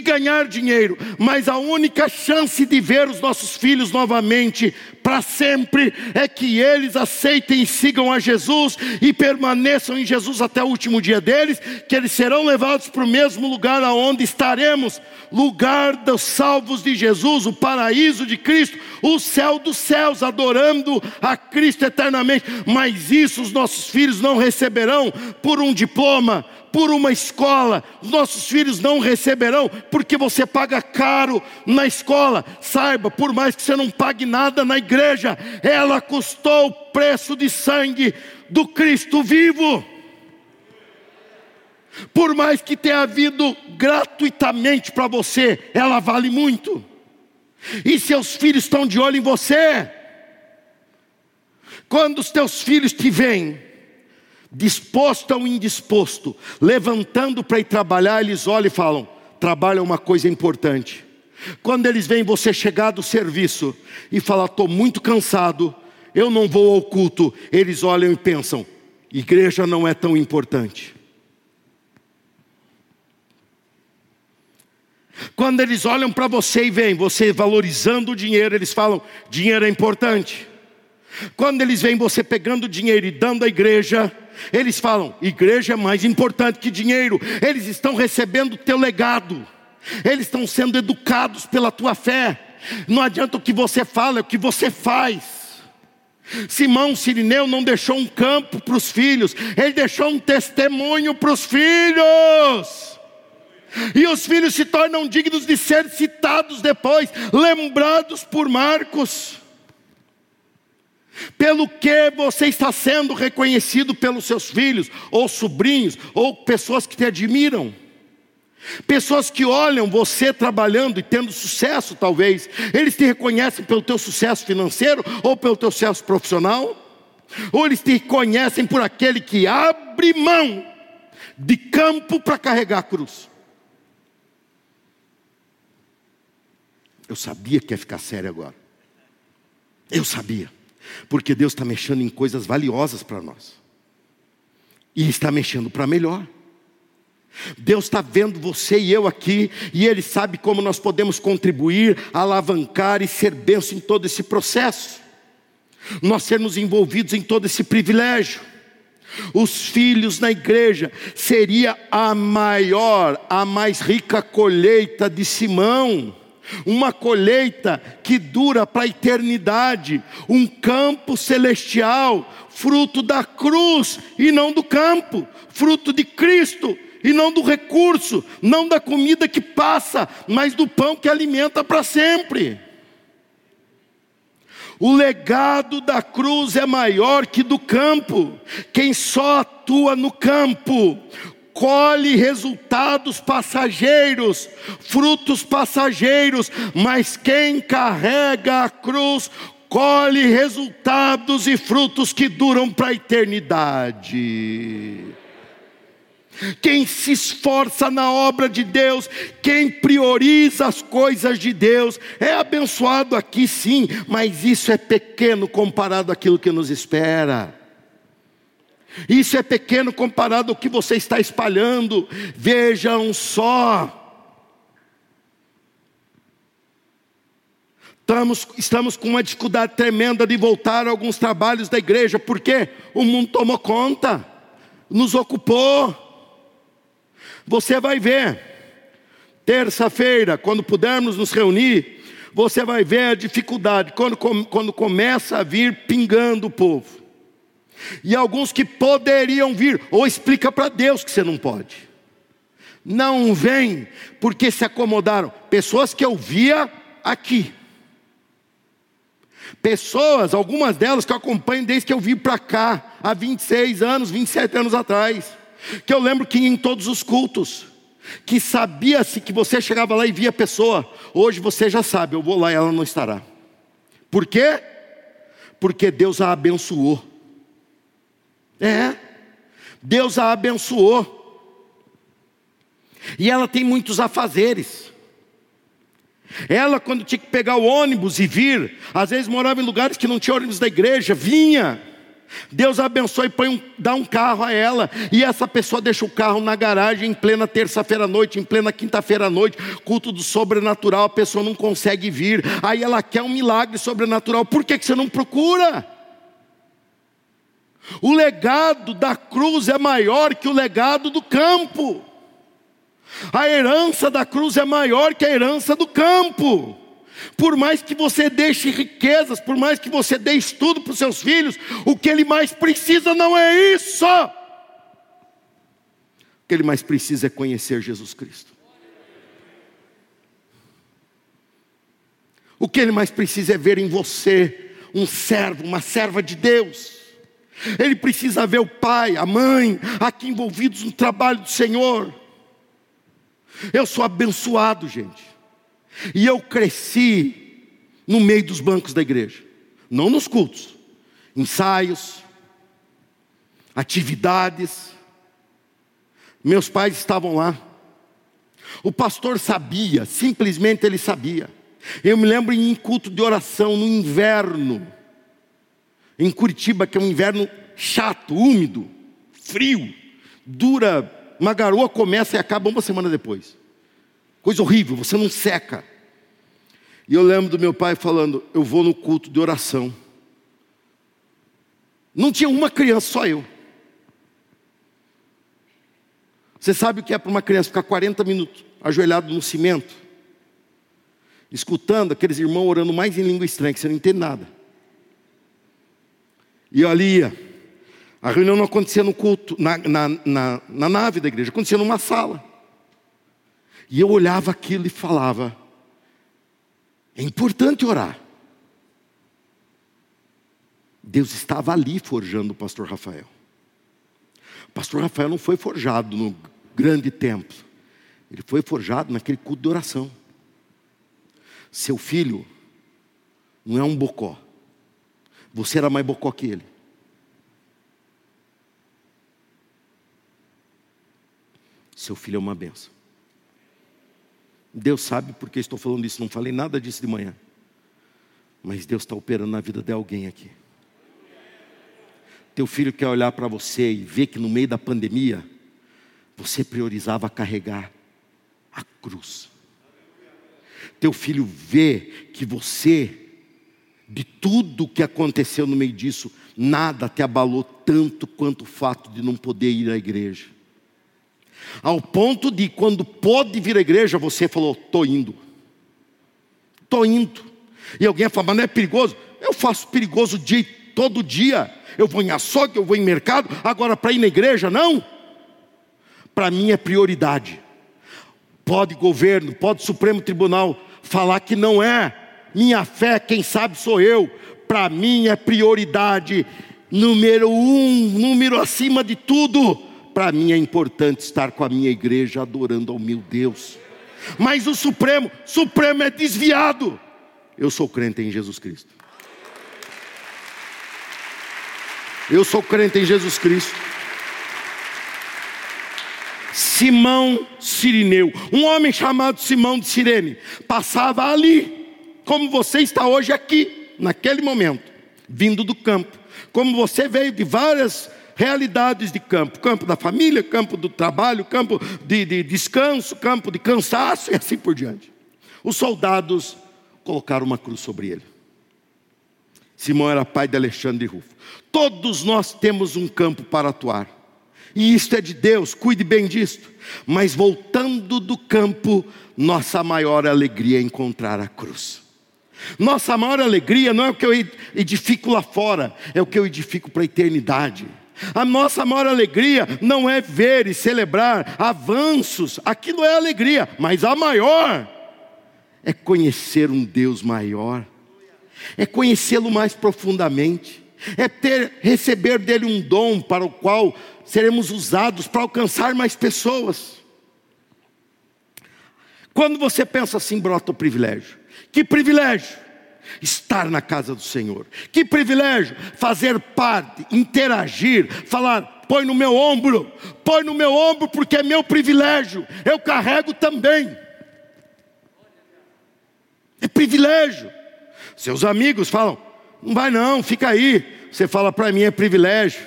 ganhar dinheiro, mas a única chance de ver os nossos filhos novamente para sempre é que eles aceitem e sigam a Jesus e permaneçam em Jesus até o último dia deles, que eles serão levados para o mesmo lugar aonde estaremos, lugar dos salvos de Jesus, o paraíso de Cristo, o céu dos céus, adorando a Cristo eternamente. Mas isso os nossos filhos não receberão por um diploma, por uma escola. Os nossos filhos não receberão porque você paga caro na escola. Saiba, por mais que você não pague nada na igreja, ela custou o preço de sangue do Cristo vivo. Por mais que tenha havido gratuitamente para você, ela vale muito. E seus filhos estão de olho em você. Quando os teus filhos te veem, disposto ou indisposto, levantando para ir trabalhar, eles olham e falam: trabalho é uma coisa importante. Quando eles veem você chegar do serviço e falar: estou muito cansado, eu não vou ao culto, eles olham e pensam: igreja não é tão importante. Quando eles olham para você e veem você valorizando o dinheiro, eles falam: dinheiro é importante. Quando eles veem você pegando dinheiro e dando à igreja, eles falam: igreja é mais importante que dinheiro. Eles estão recebendo o teu legado. Eles estão sendo educados pela tua fé. Não adianta o que você fala, é o que você faz. Simão Sirineu não deixou um campo para os filhos, ele deixou um testemunho para os filhos. E os filhos se tornam dignos de ser citados depois, lembrados por Marcos. Pelo que você está sendo reconhecido pelos seus filhos, ou sobrinhos, ou pessoas que te admiram. Pessoas que olham você trabalhando e tendo sucesso, talvez, eles te reconhecem pelo teu sucesso financeiro ou pelo teu sucesso profissional, ou eles te reconhecem por aquele que abre mão de campo para carregar a cruz. Eu sabia que ia ficar sério agora. Eu sabia. Porque Deus está mexendo em coisas valiosas para nós. E está mexendo para melhor. Deus está vendo você e eu aqui, e Ele sabe como nós podemos contribuir, alavancar e ser benção em todo esse processo. Nós sermos envolvidos em todo esse privilégio. Os filhos na igreja seria a maior, a mais rica colheita de Simão uma colheita que dura para a eternidade, um campo celestial, fruto da cruz e não do campo, fruto de Cristo e não do recurso, não da comida que passa, mas do pão que alimenta para sempre. O legado da cruz é maior que do campo. Quem só atua no campo colhe resultados passageiros, frutos passageiros, mas quem carrega a cruz colhe resultados e frutos que duram para a eternidade. Quem se esforça na obra de Deus, quem prioriza as coisas de Deus, é abençoado aqui sim, mas isso é pequeno comparado àquilo que nos espera. Isso é pequeno comparado ao que você está espalhando. Vejam só. Estamos, estamos com uma dificuldade tremenda de voltar a alguns trabalhos da igreja, porque o mundo tomou conta, nos ocupou. Você vai ver, terça-feira, quando pudermos nos reunir, você vai ver a dificuldade, quando, quando começa a vir pingando o povo. E alguns que poderiam vir, ou explica para Deus que você não pode. Não vem porque se acomodaram. Pessoas que eu via aqui. Pessoas, algumas delas que eu acompanho desde que eu vim para cá, há 26 anos, 27 anos atrás. Que eu lembro que em todos os cultos, que sabia-se que você chegava lá e via a pessoa, hoje você já sabe, eu vou lá e ela não estará. Por quê? Porque Deus a abençoou. É. Deus a abençoou. E ela tem muitos afazeres. Ela, quando tinha que pegar o ônibus e vir, às vezes morava em lugares que não tinha ônibus da igreja, vinha. Deus abençoe e põe um, dá um carro a ela, e essa pessoa deixa o carro na garagem em plena terça-feira à noite, em plena quinta-feira à noite, culto do sobrenatural, a pessoa não consegue vir, aí ela quer um milagre sobrenatural, por que, que você não procura? O legado da cruz é maior que o legado do campo. A herança da cruz é maior que a herança do campo. Por mais que você deixe riquezas, por mais que você dê estudo para os seus filhos, o que ele mais precisa não é isso. O que ele mais precisa é conhecer Jesus Cristo. O que ele mais precisa é ver em você um servo, uma serva de Deus. Ele precisa ver o pai, a mãe, aqui envolvidos no trabalho do Senhor. Eu sou abençoado, gente. E eu cresci no meio dos bancos da igreja, não nos cultos, ensaios, atividades. Meus pais estavam lá. O pastor sabia, simplesmente ele sabia. Eu me lembro em culto de oração no inverno em Curitiba, que é um inverno chato, úmido, frio, dura, uma garoa começa e acaba uma semana depois. Coisa horrível, você não seca. E eu lembro do meu pai falando: Eu vou no culto de oração. Não tinha uma criança, só eu. Você sabe o que é para uma criança ficar 40 minutos ajoelhado no cimento, escutando aqueles irmãos orando mais em língua estranha, que você não entende nada. E eu ali. A reunião não acontecia no culto, na, na, na, na nave da igreja, acontecia numa sala. E eu olhava aquilo e falava: é importante orar. Deus estava ali forjando o pastor Rafael. O pastor Rafael não foi forjado no grande templo, ele foi forjado naquele culto de oração. Seu filho não é um bocó, você era mais bocó que ele. Seu filho é uma benção. Deus sabe porque estou falando isso, não falei nada disso de manhã. Mas Deus está operando na vida de alguém aqui. Teu filho quer olhar para você e ver que no meio da pandemia, você priorizava carregar a cruz. Teu filho vê que você de tudo que aconteceu no meio disso, nada te abalou tanto quanto o fato de não poder ir à igreja. Ao ponto de quando pôde vir à igreja, você falou: estou indo. Estou indo. E alguém fala, mas não é perigoso? Eu faço perigoso dia, todo dia. Eu vou em açougue, eu vou em mercado. Agora, para ir na igreja, não. Para mim é prioridade. Pode governo, pode Supremo Tribunal falar que não é. Minha fé, quem sabe sou eu. Para mim é prioridade. Número um, número acima de tudo. Para mim é importante estar com a minha igreja adorando ao meu Deus. Mas o Supremo, Supremo é desviado. Eu sou crente em Jesus Cristo. Eu sou crente em Jesus Cristo. Simão Sirineu, um homem chamado Simão de Sirene, passava ali, como você está hoje aqui, naquele momento, vindo do campo, como você veio de várias realidades de campo: campo da família, campo do trabalho, campo de, de descanso, campo de cansaço e assim por diante. Os soldados colocaram uma cruz sobre ele. Simão era pai de Alexandre e Rufo. Todos nós temos um campo para atuar. E isto é de Deus, cuide bem disto. Mas voltando do campo, nossa maior alegria é encontrar a cruz. Nossa maior alegria não é o que eu edifico lá fora, é o que eu edifico para a eternidade. A nossa maior alegria não é ver e celebrar avanços, aquilo é alegria, mas a maior é conhecer um Deus maior, é conhecê-lo mais profundamente, é ter receber dele um dom para o qual seremos usados para alcançar mais pessoas. Quando você pensa assim, brota o privilégio. Que privilégio! Estar na casa do Senhor. Que privilégio! Fazer parte, interagir, falar, põe no meu ombro, põe no meu ombro, porque é meu privilégio, eu carrego também. É privilégio. Seus amigos falam, não vai não, fica aí. Você fala para mim, é privilégio.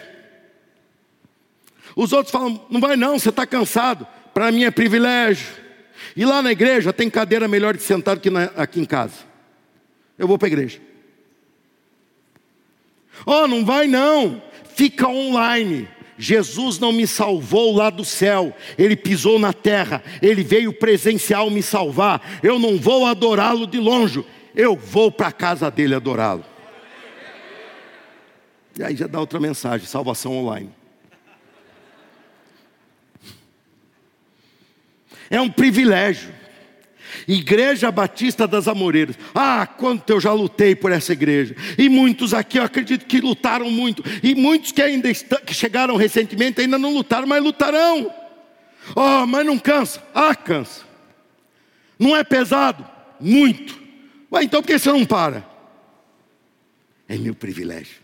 Os outros falam, não vai não, você está cansado. Para mim é privilégio. E lá na igreja tem cadeira melhor de sentar que na, aqui em casa. Eu vou para a igreja. Oh, não vai não, fica online. Jesus não me salvou lá do céu, ele pisou na terra, ele veio presencial me salvar. Eu não vou adorá-lo de longe, eu vou para a casa dele adorá-lo. E aí já dá outra mensagem: salvação online. É um privilégio. Igreja Batista das Amoreiras. Ah, quanto eu já lutei por essa igreja. E muitos aqui eu acredito que lutaram muito. E muitos que ainda que chegaram recentemente ainda não lutaram, mas lutarão. Oh, mas não cansa. Ah, cansa. Não é pesado? Muito. Ué, então por que você não para? É meu privilégio.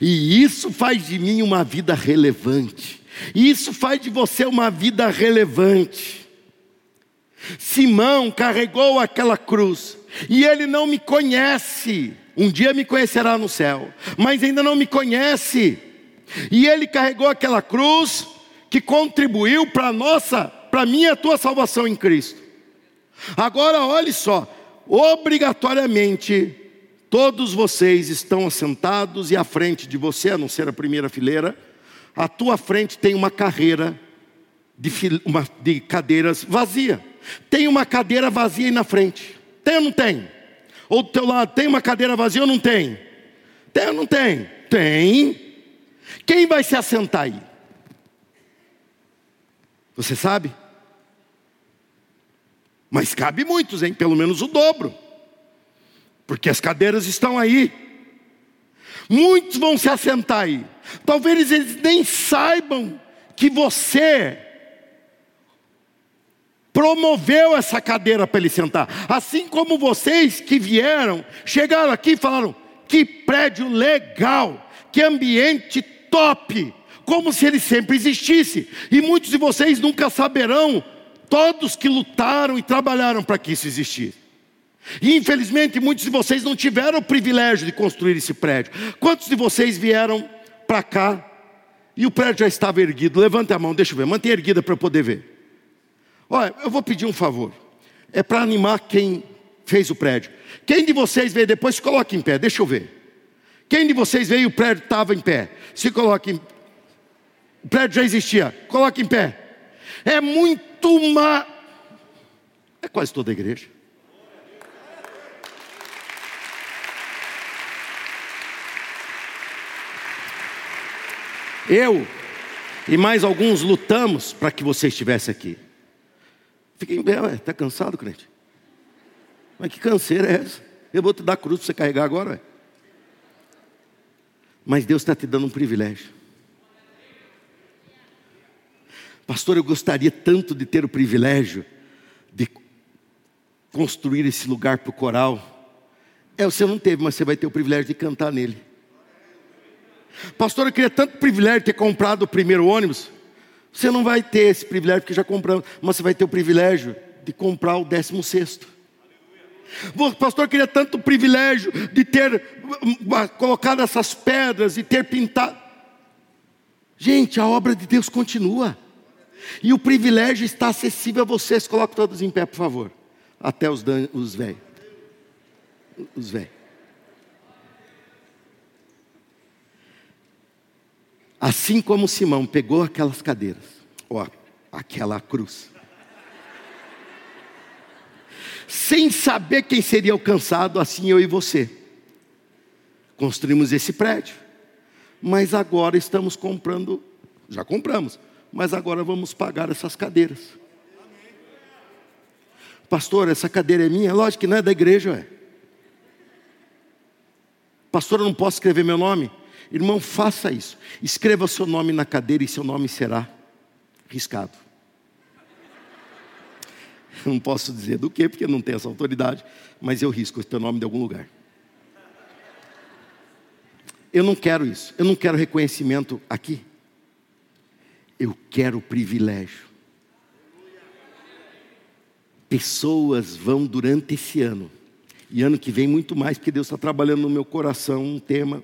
E isso faz de mim uma vida relevante. Isso faz de você uma vida relevante. Simão carregou aquela cruz e ele não me conhece. Um dia me conhecerá no céu, mas ainda não me conhece. E ele carregou aquela cruz que contribuiu para nossa, para minha e a tua salvação em Cristo. Agora olhe só, obrigatoriamente todos vocês estão assentados e à frente de você, a não ser a primeira fileira, à tua frente tem uma carreira de, uma, de cadeiras vazia. Tem uma cadeira vazia aí na frente. Tem ou não tem? Ou do teu lado, tem uma cadeira vazia ou não tem? Tem ou não tem? Tem. Quem vai se assentar aí? Você sabe? Mas cabe muitos, hein? Pelo menos o dobro. Porque as cadeiras estão aí. Muitos vão se assentar aí. Talvez eles nem saibam que você promoveu essa cadeira para ele sentar. Assim como vocês que vieram, chegaram aqui e falaram: que prédio legal, que ambiente top, como se ele sempre existisse. E muitos de vocês nunca saberão, todos que lutaram e trabalharam para que isso existisse. E infelizmente muitos de vocês não tiveram o privilégio de construir esse prédio. Quantos de vocês vieram para cá e o prédio já estava erguido? Levante a mão, deixa eu ver, mantenha erguida para eu poder ver. Olha, eu vou pedir um favor. É para animar quem fez o prédio. Quem de vocês veio depois, se coloque em pé, deixa eu ver. Quem de vocês veio e o prédio estava em pé? Se coloque em O prédio já existia, coloque em pé. É muito uma. É quase toda a igreja. Eu e mais alguns lutamos para que você estivesse aqui. Fiquem bem, está cansado, crente? Mas que canseira é essa? Eu vou te dar cruz para você carregar agora. Ué. Mas Deus está te dando um privilégio. Pastor, eu gostaria tanto de ter o privilégio de construir esse lugar para o coral. É, você não teve, mas você vai ter o privilégio de cantar nele. Pastor, eu queria tanto privilégio de ter comprado o primeiro ônibus. Você não vai ter esse privilégio porque já compramos, mas você vai ter o privilégio de comprar o décimo sexto. Pastor, eu queria tanto privilégio de ter hum, hum, colocado essas pedras e ter pintado. Gente, a obra de Deus continua. E o privilégio está acessível a vocês. Coloque todos em pé, por favor. Até os, os velhos. Os velhos. Assim como Simão pegou aquelas cadeiras, ó, aquela cruz, sem saber quem seria alcançado, assim eu e você. Construímos esse prédio, mas agora estamos comprando, já compramos, mas agora vamos pagar essas cadeiras. Pastor, essa cadeira é minha? Lógico que não é da igreja, é. Pastor, eu não posso escrever meu nome? Irmão, faça isso. Escreva seu nome na cadeira e seu nome será riscado. Não posso dizer do que, porque não tenho essa autoridade, mas eu risco o teu nome de algum lugar. Eu não quero isso. Eu não quero reconhecimento aqui. Eu quero privilégio. Pessoas vão durante esse ano, e ano que vem muito mais, porque Deus está trabalhando no meu coração um tema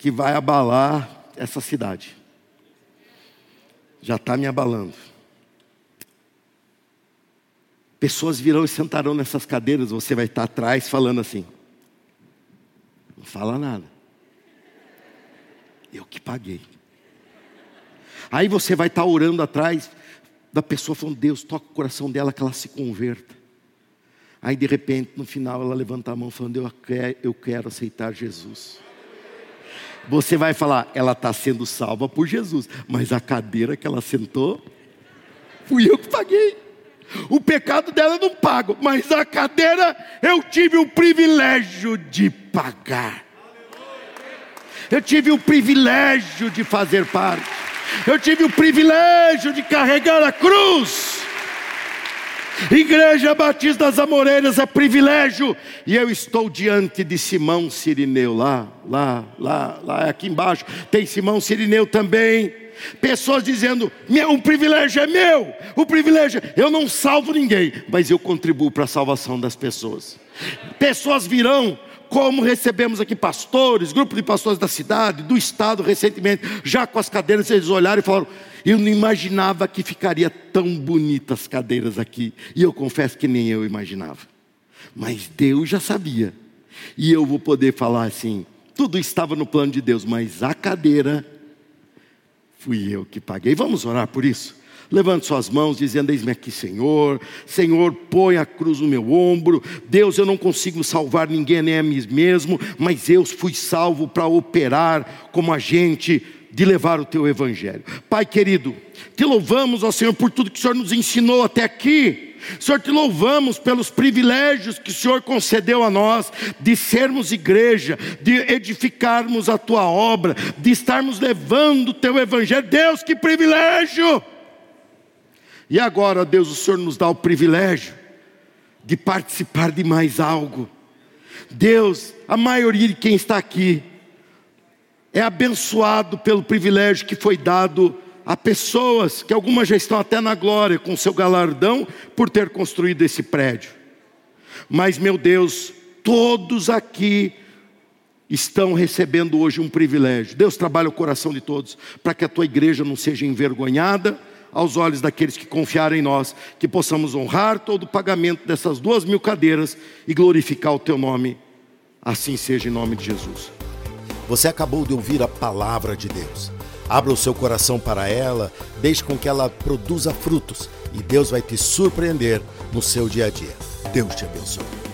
que vai abalar essa cidade. Já está me abalando. Pessoas virão e sentarão nessas cadeiras, você vai estar atrás falando assim. Não fala nada. Eu que paguei. Aí você vai estar orando atrás da pessoa falando, Deus, toca o coração dela que ela se converta. Aí de repente, no final, ela levanta a mão falando, eu quero, eu quero aceitar Jesus. Você vai falar, ela está sendo salva por Jesus, mas a cadeira que ela sentou, fui eu que paguei. O pecado dela eu não pago, mas a cadeira eu tive o privilégio de pagar. Eu tive o privilégio de fazer parte. Eu tive o privilégio de carregar a cruz. Igreja Batista das Amoreiras é privilégio, e eu estou diante de Simão Sirineu, lá, lá, lá, lá, aqui embaixo, tem Simão Sirineu também. Pessoas dizendo: o privilégio é meu, o privilégio, eu não salvo ninguém, mas eu contribuo para a salvação das pessoas. Pessoas virão como recebemos aqui pastores, grupo de pastores da cidade, do estado recentemente, já com as cadeiras, eles olharam e falaram: Eu não imaginava que ficaria tão bonitas as cadeiras aqui. E eu confesso que nem eu imaginava. Mas Deus já sabia. E eu vou poder falar assim: tudo estava no plano de Deus, mas a cadeira fui eu que paguei. Vamos orar por isso? Levante suas mãos, dizendo: Eis-me aqui, Senhor. Senhor, põe a cruz no meu ombro. Deus, eu não consigo salvar ninguém, nem a mim mesmo, mas eu fui salvo para operar como agente de levar o teu evangelho. Pai querido, te louvamos, ó Senhor, por tudo que o Senhor nos ensinou até aqui. Senhor, te louvamos pelos privilégios que o Senhor concedeu a nós de sermos igreja, de edificarmos a tua obra, de estarmos levando o teu evangelho. Deus, que privilégio! E agora, Deus, o Senhor nos dá o privilégio de participar de mais algo. Deus, a maioria de quem está aqui é abençoado pelo privilégio que foi dado a pessoas que algumas já estão até na glória com seu galardão por ter construído esse prédio. Mas, meu Deus, todos aqui estão recebendo hoje um privilégio. Deus trabalha o coração de todos para que a tua igreja não seja envergonhada aos olhos daqueles que confiaram em nós, que possamos honrar todo o pagamento dessas duas mil cadeiras e glorificar o teu nome. Assim seja em nome de Jesus. Você acabou de ouvir a palavra de Deus. Abra o seu coração para ela, deixe com que ela produza frutos e Deus vai te surpreender no seu dia a dia. Deus te abençoe.